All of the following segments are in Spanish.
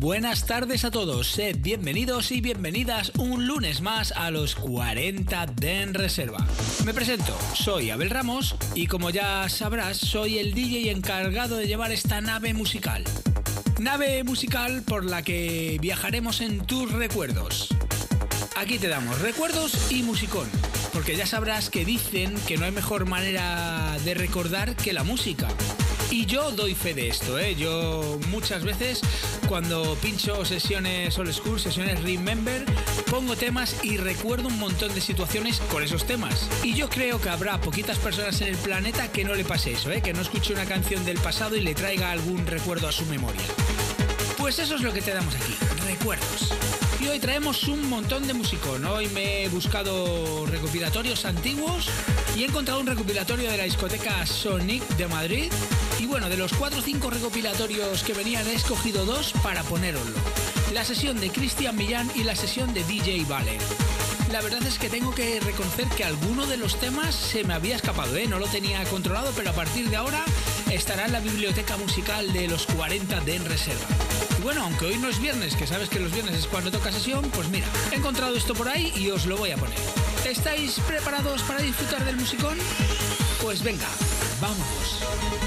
Buenas tardes a todos, sed bienvenidos y bienvenidas un lunes más a los 40 de En Reserva. Me presento, soy Abel Ramos y como ya sabrás, soy el DJ encargado de llevar esta nave musical. Nave musical por la que viajaremos en tus recuerdos. Aquí te damos recuerdos y musicón, porque ya sabrás que dicen que no hay mejor manera de recordar que la música. Y yo doy fe de esto, ¿eh? Yo muchas veces cuando pincho sesiones old school, sesiones remember, pongo temas y recuerdo un montón de situaciones con esos temas. Y yo creo que habrá poquitas personas en el planeta que no le pase eso, ¿eh? Que no escuche una canción del pasado y le traiga algún recuerdo a su memoria. Pues eso es lo que te damos aquí, recuerdos. Y hoy traemos un montón de musicón. Hoy me he buscado recopilatorios antiguos y he encontrado un recopilatorio de la discoteca Sonic de Madrid. Y bueno, de los 4 o 5 recopilatorios que venían he escogido dos para ponéroslo. La sesión de Cristian Millán y la sesión de DJ Vale. La verdad es que tengo que reconocer que alguno de los temas se me había escapado, ¿eh? no lo tenía controlado, pero a partir de ahora estará en la biblioteca musical de los 40 de En Reserva. Y bueno, aunque hoy no es viernes, que sabes que los viernes es cuando toca sesión, pues mira, he encontrado esto por ahí y os lo voy a poner. ¿Estáis preparados para disfrutar del musicón? Pues venga, vámonos.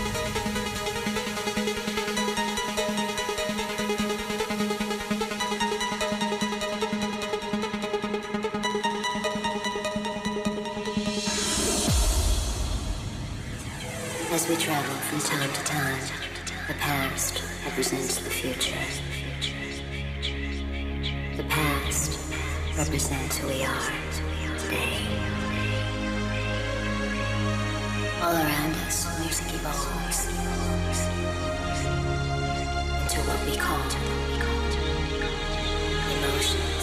As we travel from time to time, the past represents the future. The past represents who we are today. All around us, music evolves into what we call emotions.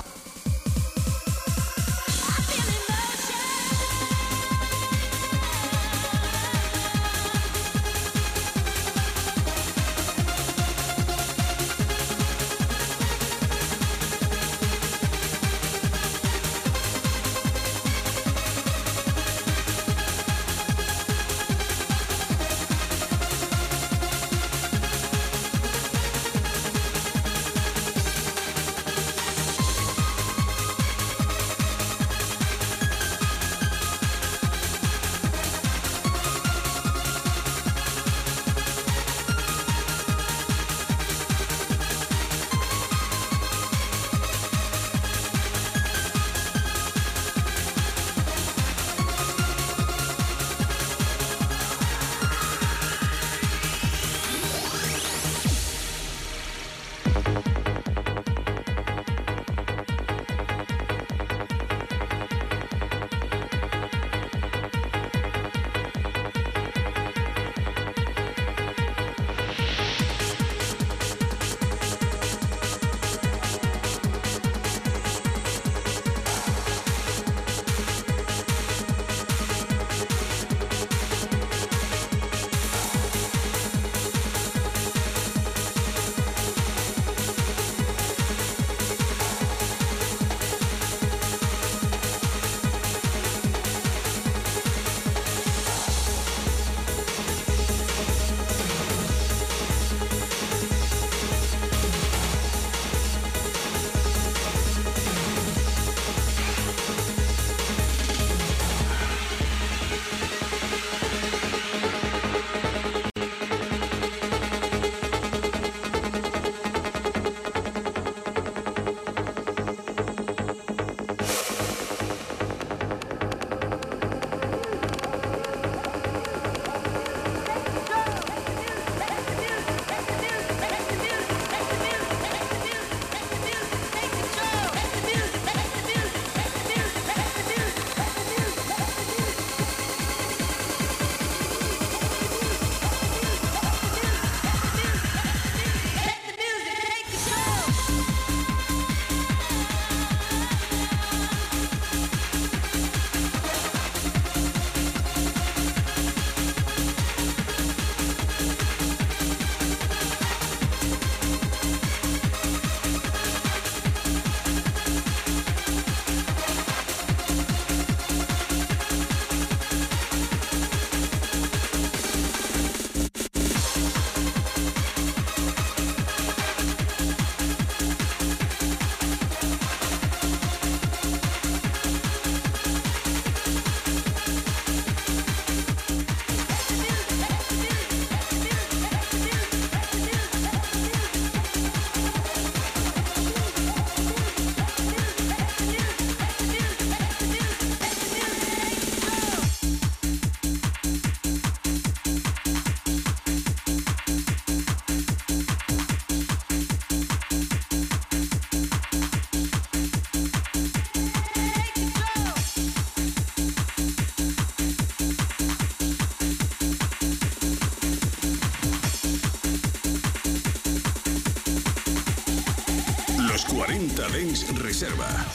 Reserva.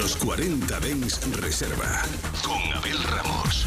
Dens Reserva. Reserva con Abel Ramos.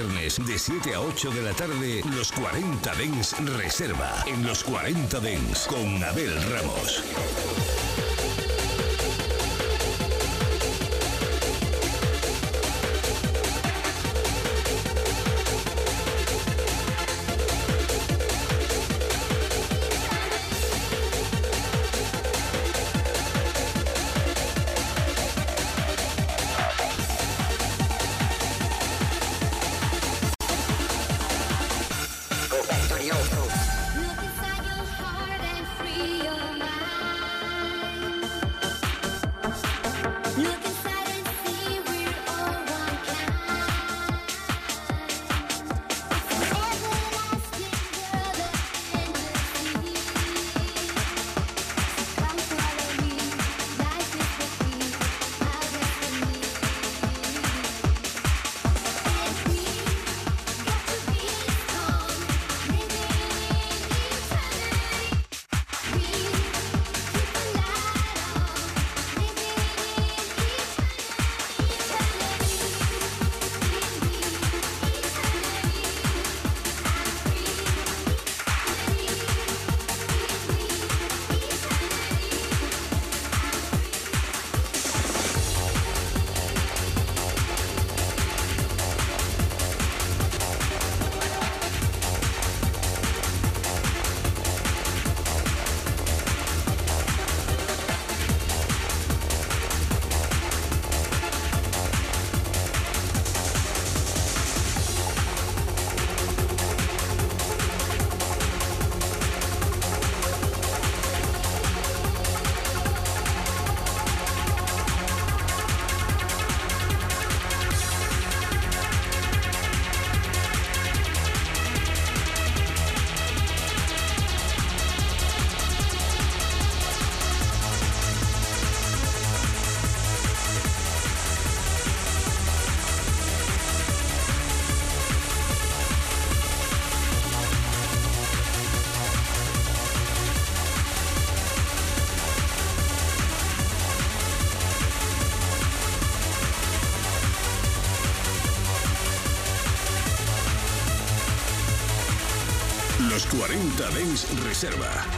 viernes, de 7 a 8 de la tarde, los 40 Dens Reserva. En los 40 Dens, con Abel Ramos. Reserva.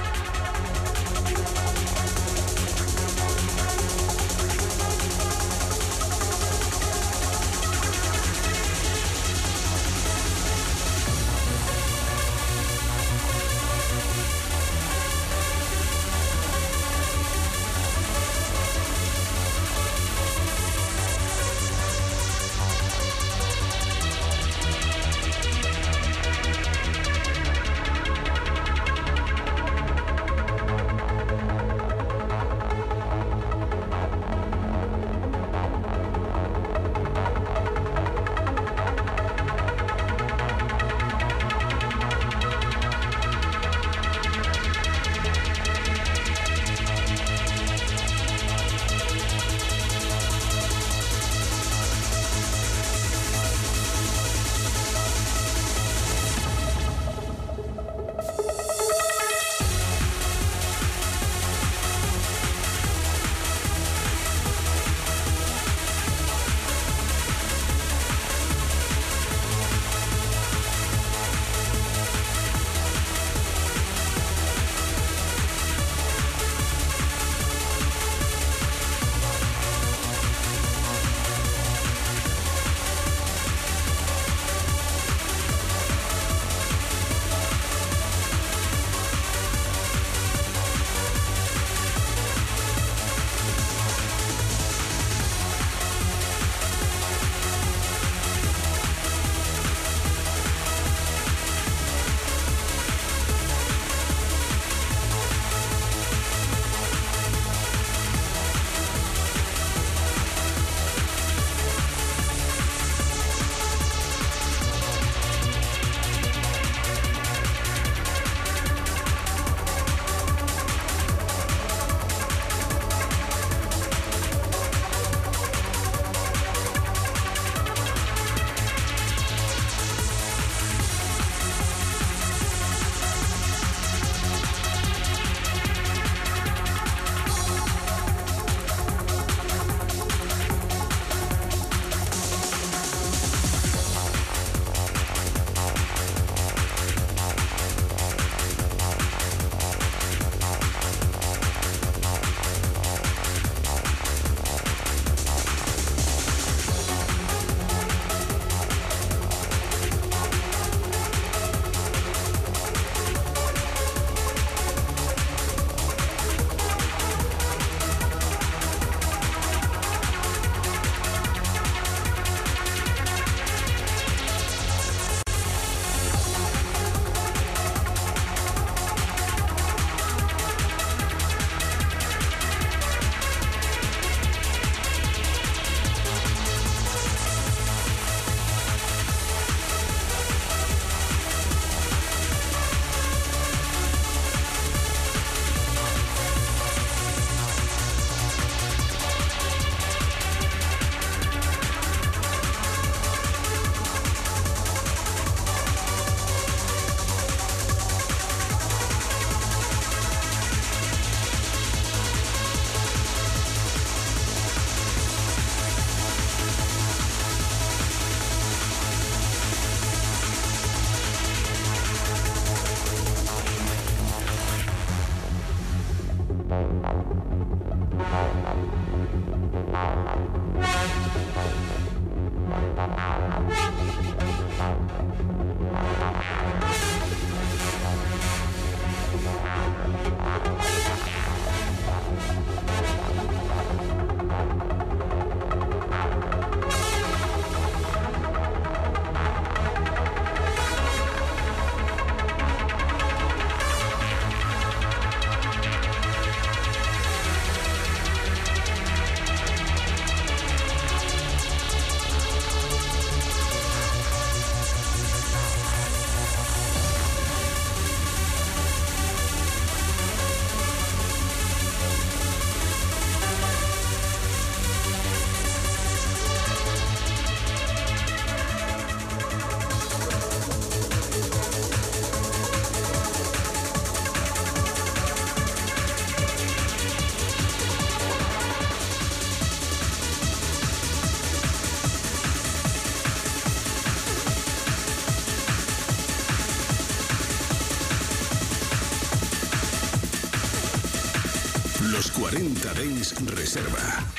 Reserva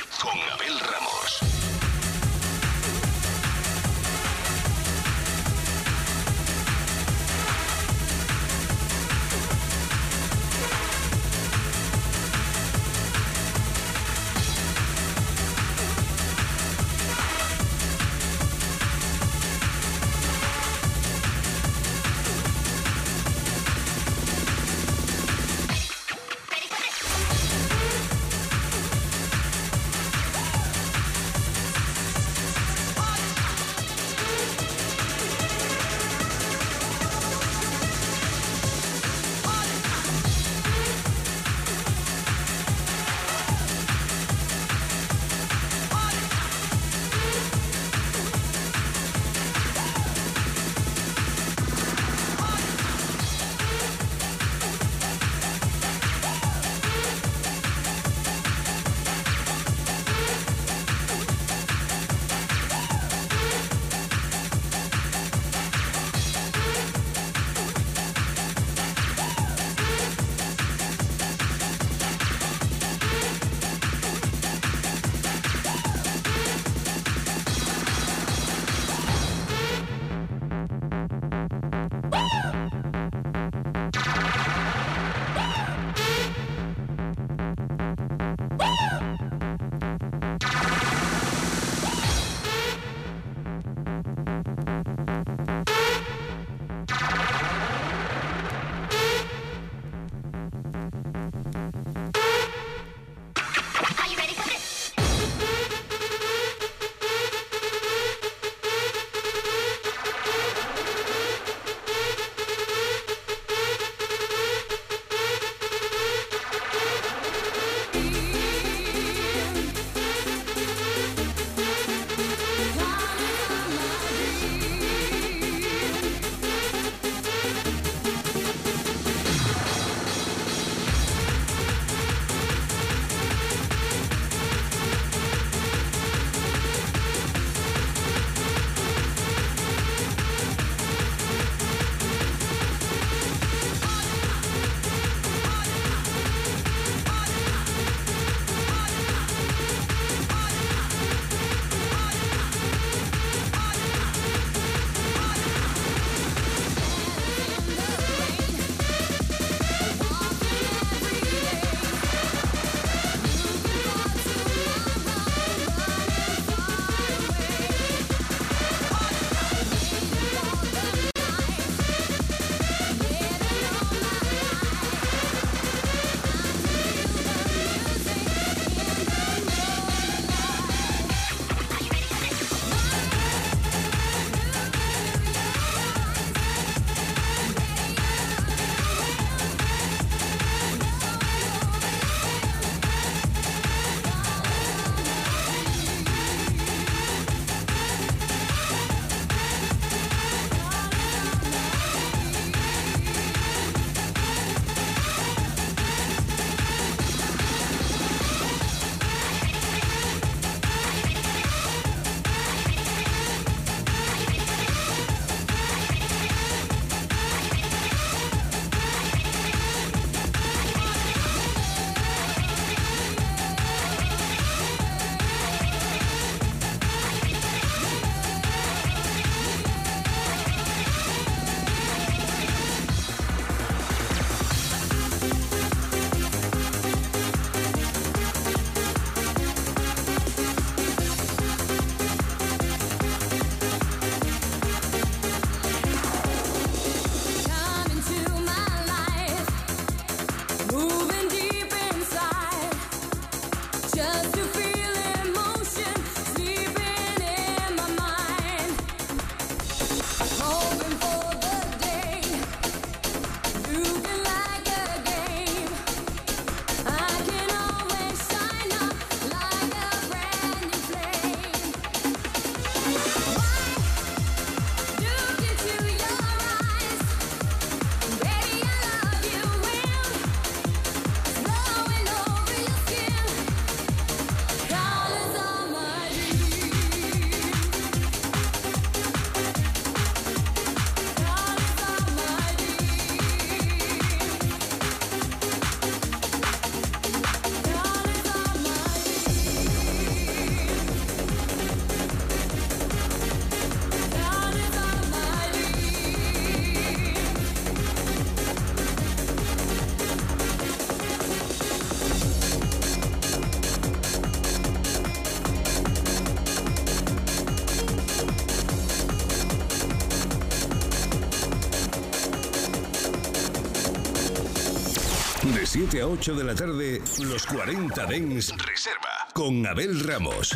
7 a 8 de la tarde, los 40 Dens Reserva con Abel Ramos.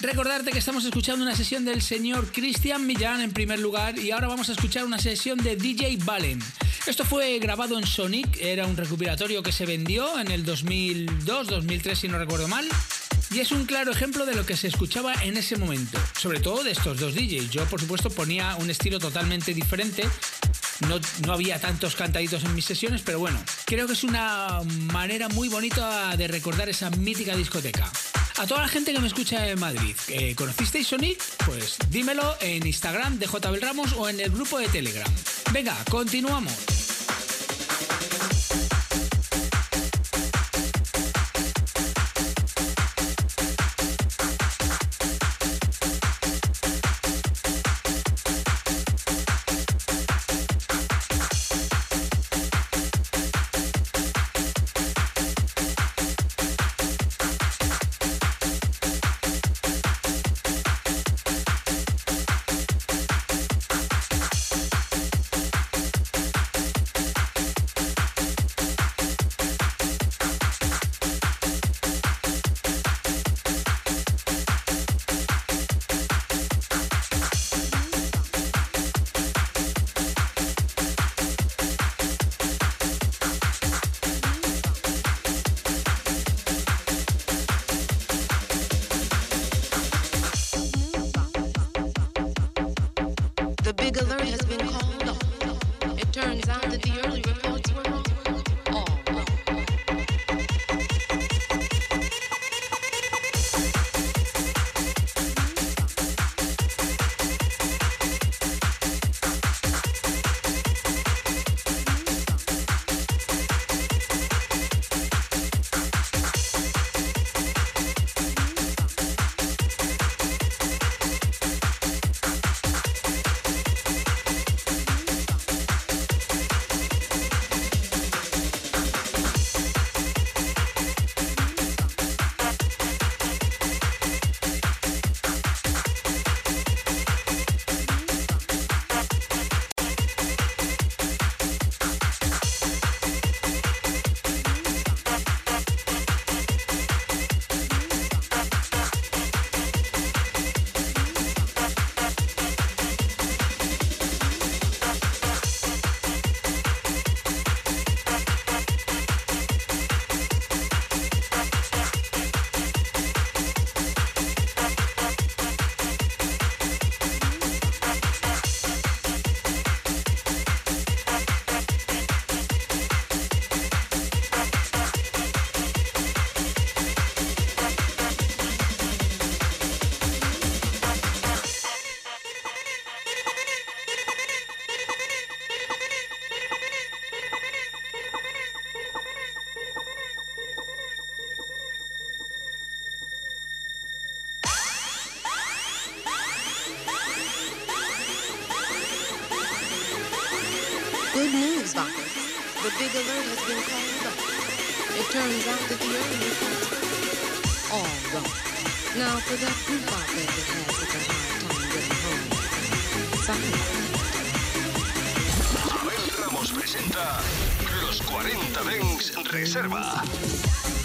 Recordarte que estamos escuchando una sesión del señor Cristian Millán en primer lugar y ahora vamos a escuchar una sesión de DJ Valen. Esto fue grabado en Sonic, era un recuperatorio que se vendió en el 2002, 2003 si no recuerdo mal. Y es un claro ejemplo de lo que se escuchaba en ese momento, sobre todo de estos dos DJs. Yo, por supuesto, ponía un estilo totalmente diferente. No, no, había tantos cantaditos en mis sesiones, pero bueno, creo que es una manera muy bonita de recordar esa mítica discoteca. A toda la gente que me escucha en Madrid, ¿conocisteis Sonic? Pues dímelo en Instagram de JB Ramos o en el grupo de Telegram. Venga, continuamos. big alert has been called up. It turns out that the early is all wrong. Now, for that group out there that has such a hard time getting home, sorry. Abel Ramos presenta Los 40 Dents Reserva.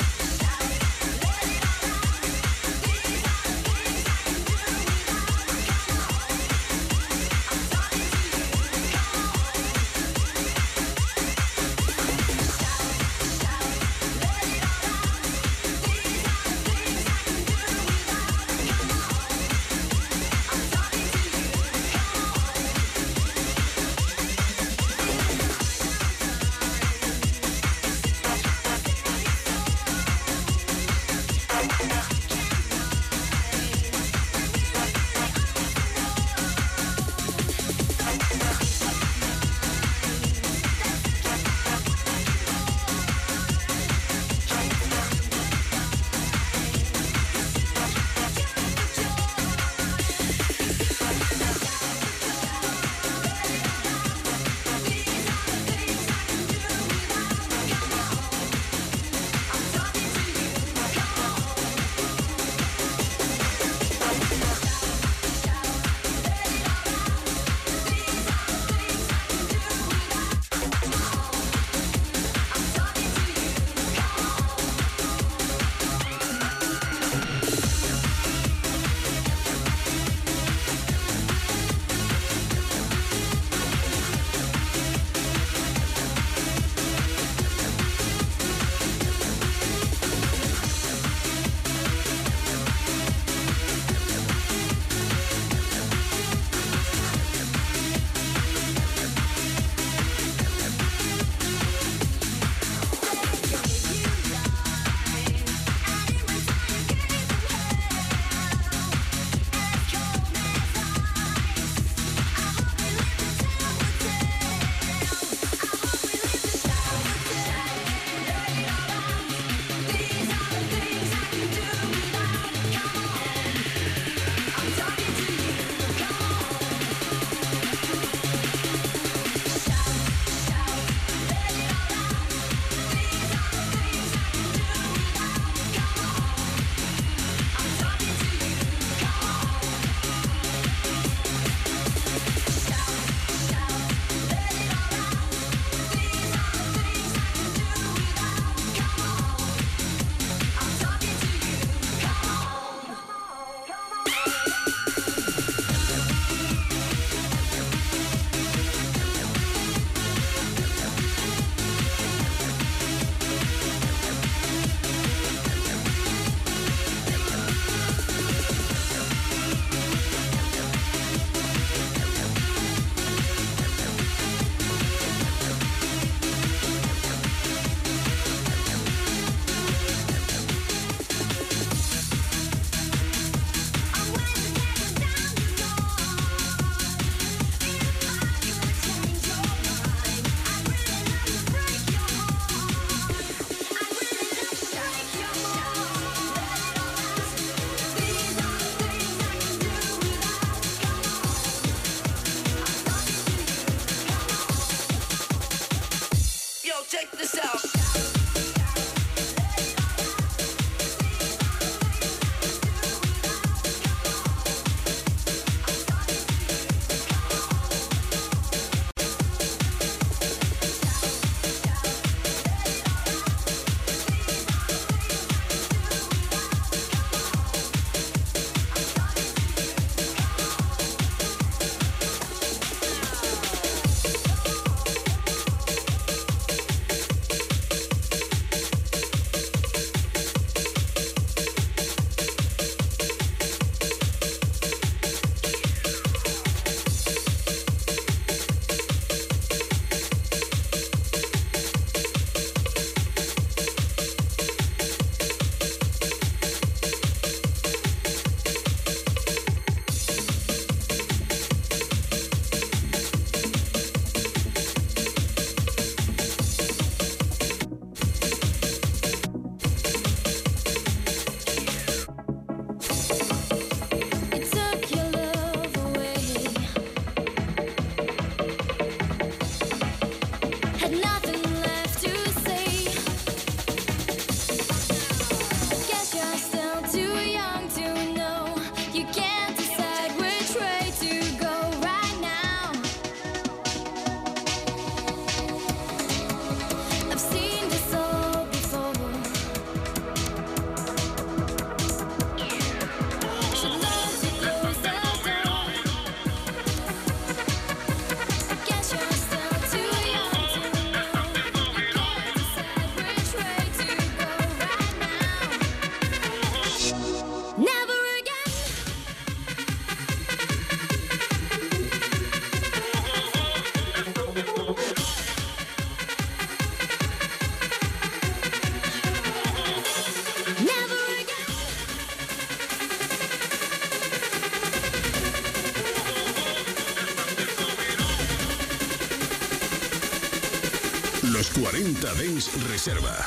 Reserva.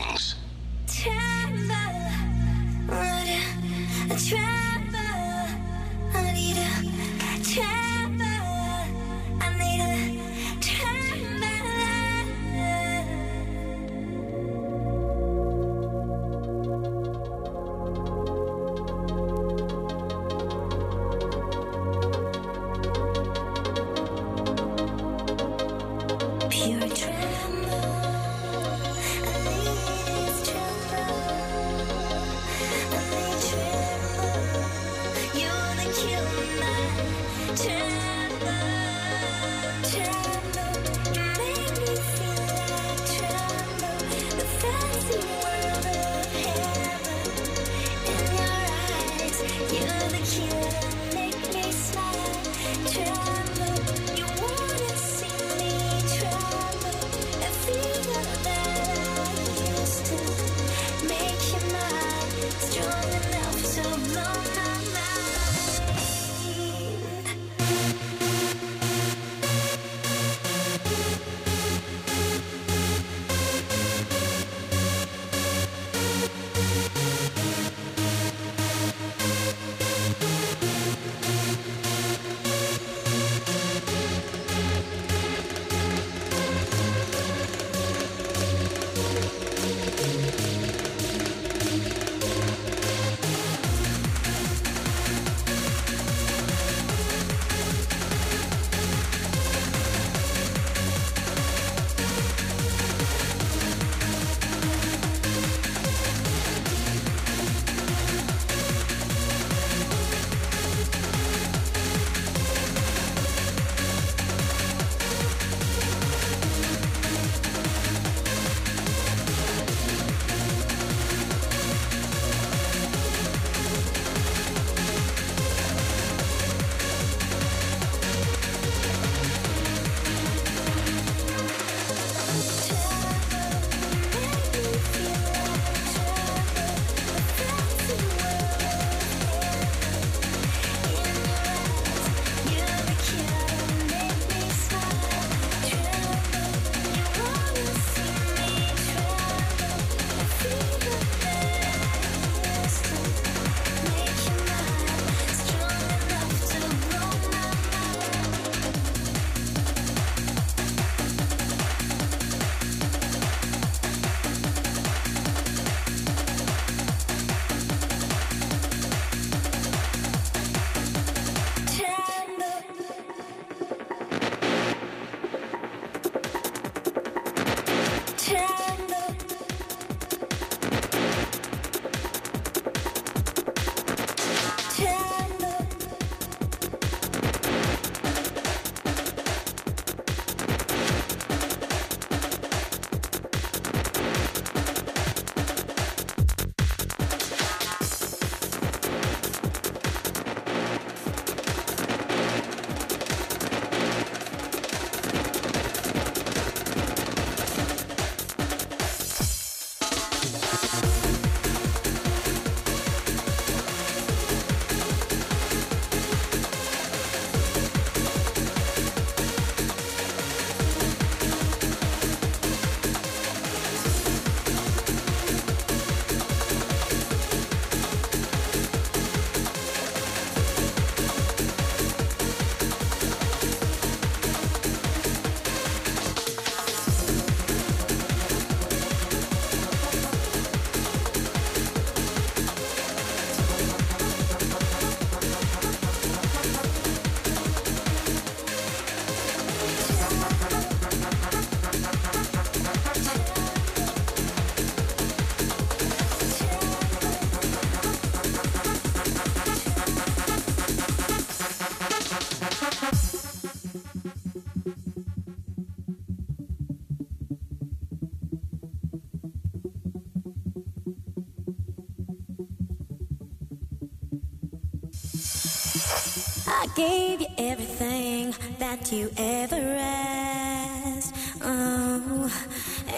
That you ever asked. Oh,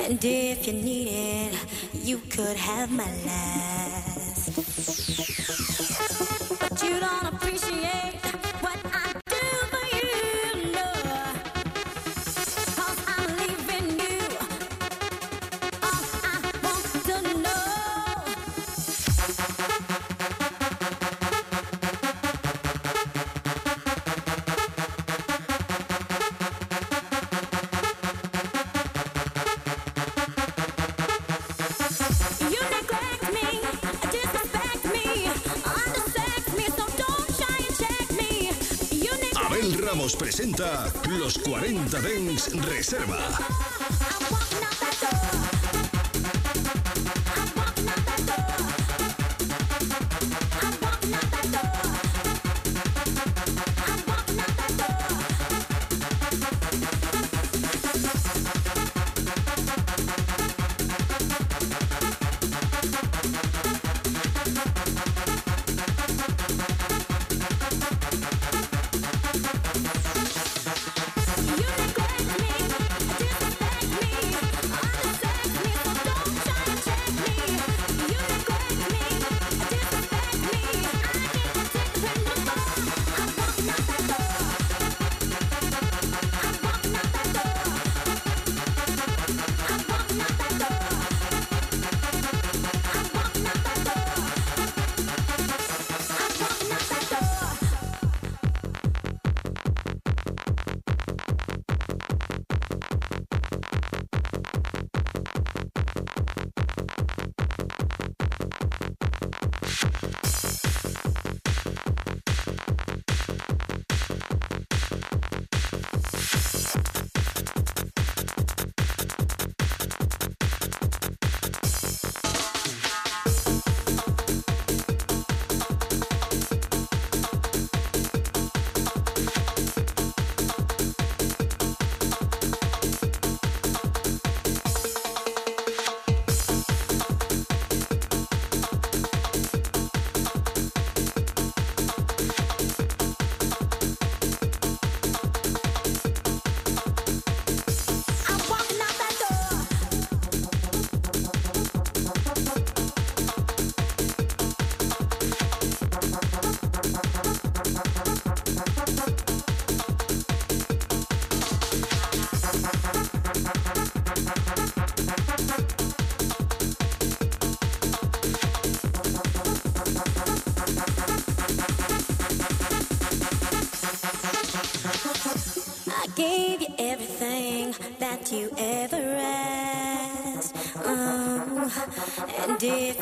and if you need it, you could have my last. 40 Dens Reserva.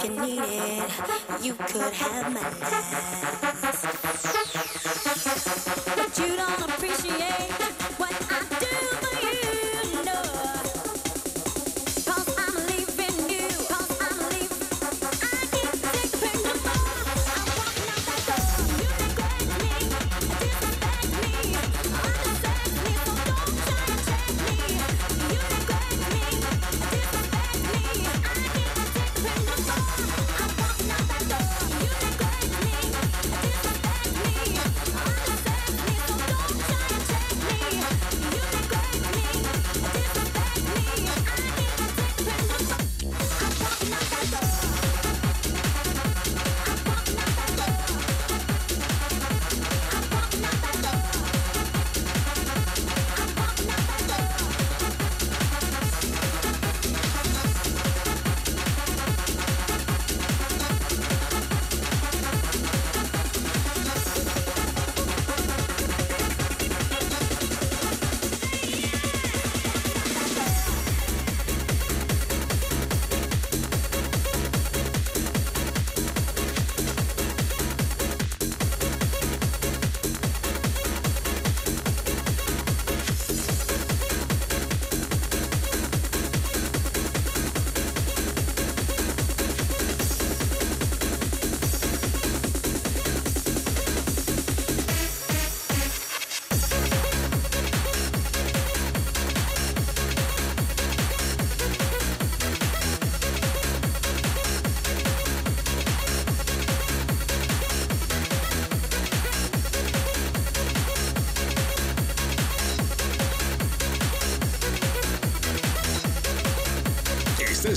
If you need it, you could have my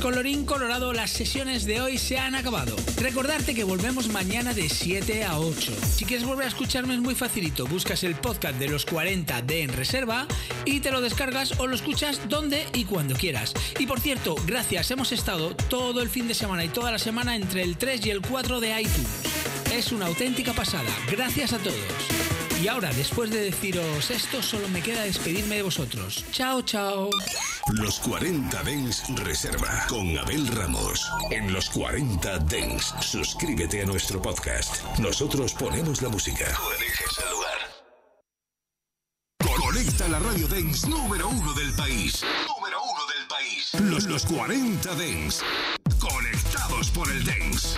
Colorín colorado, las sesiones de hoy se han acabado. Recordarte que volvemos mañana de 7 a 8. Si quieres volver a escucharme es muy facilito. Buscas el podcast de los 40 de En Reserva y te lo descargas o lo escuchas donde y cuando quieras. Y por cierto, gracias, hemos estado todo el fin de semana y toda la semana entre el 3 y el 4 de iTunes. Es una auténtica pasada. Gracias a todos. Y ahora, después de deciros esto, solo me queda despedirme de vosotros. Chao, chao. Los 40 Dens Reserva con Abel Ramos. En los 40 Dens, suscríbete a nuestro podcast. Nosotros ponemos la música. Tú eliges el lugar. Conecta la radio Dens número uno del país. Número uno del país. Los, los 40 Dens. Conectados por el Dens.